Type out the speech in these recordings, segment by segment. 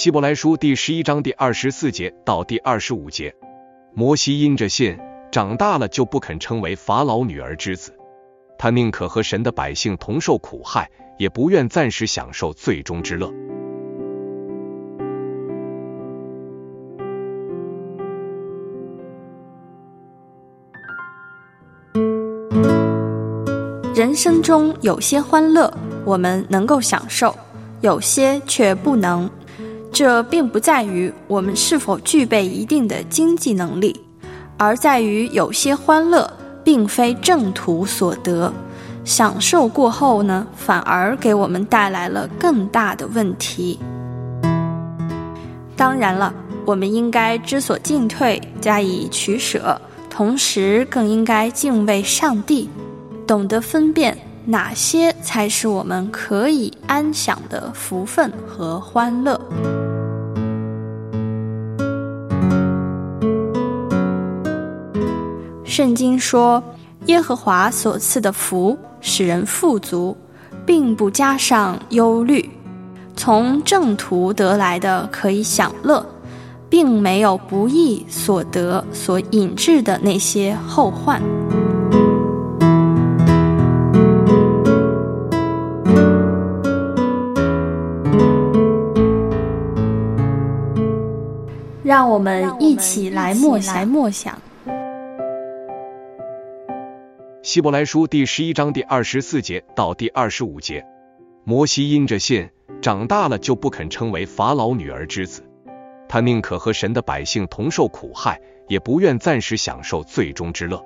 希伯来书第十一章第二十四节到第二十五节，摩西因着信长大了，就不肯称为法老女儿之子，他宁可和神的百姓同受苦害，也不愿暂时享受最终之乐。人生中有些欢乐，我们能够享受，有些却不能。这并不在于我们是否具备一定的经济能力，而在于有些欢乐并非正途所得，享受过后呢，反而给我们带来了更大的问题。当然了，我们应该知所进退，加以取舍，同时更应该敬畏上帝，懂得分辨哪些才是我们可以安享的福分和欢乐。圣经说，耶和华所赐的福使人富足，并不加上忧虑。从正途得来的可以享乐，并没有不义所得所引致的那些后患。让我们一起来默想。希伯来书第十一章第二十四节到第二十五节，摩西因着信长大了，就不肯称为法老女儿之子，他宁可和神的百姓同受苦害，也不愿暂时享受最终之乐。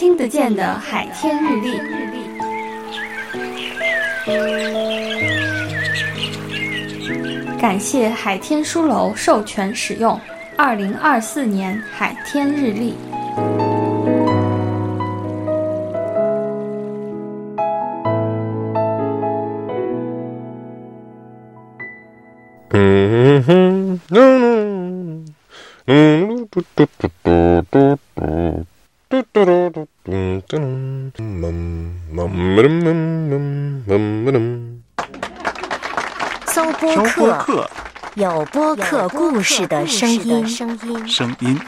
听得见的海天日历，感谢海天书楼授权使用二零二四年海天日历。嗯哼，嗯嗯，嘟嘟嘟嘟嘟嘟。搜播客，有播客故事的声音。声音。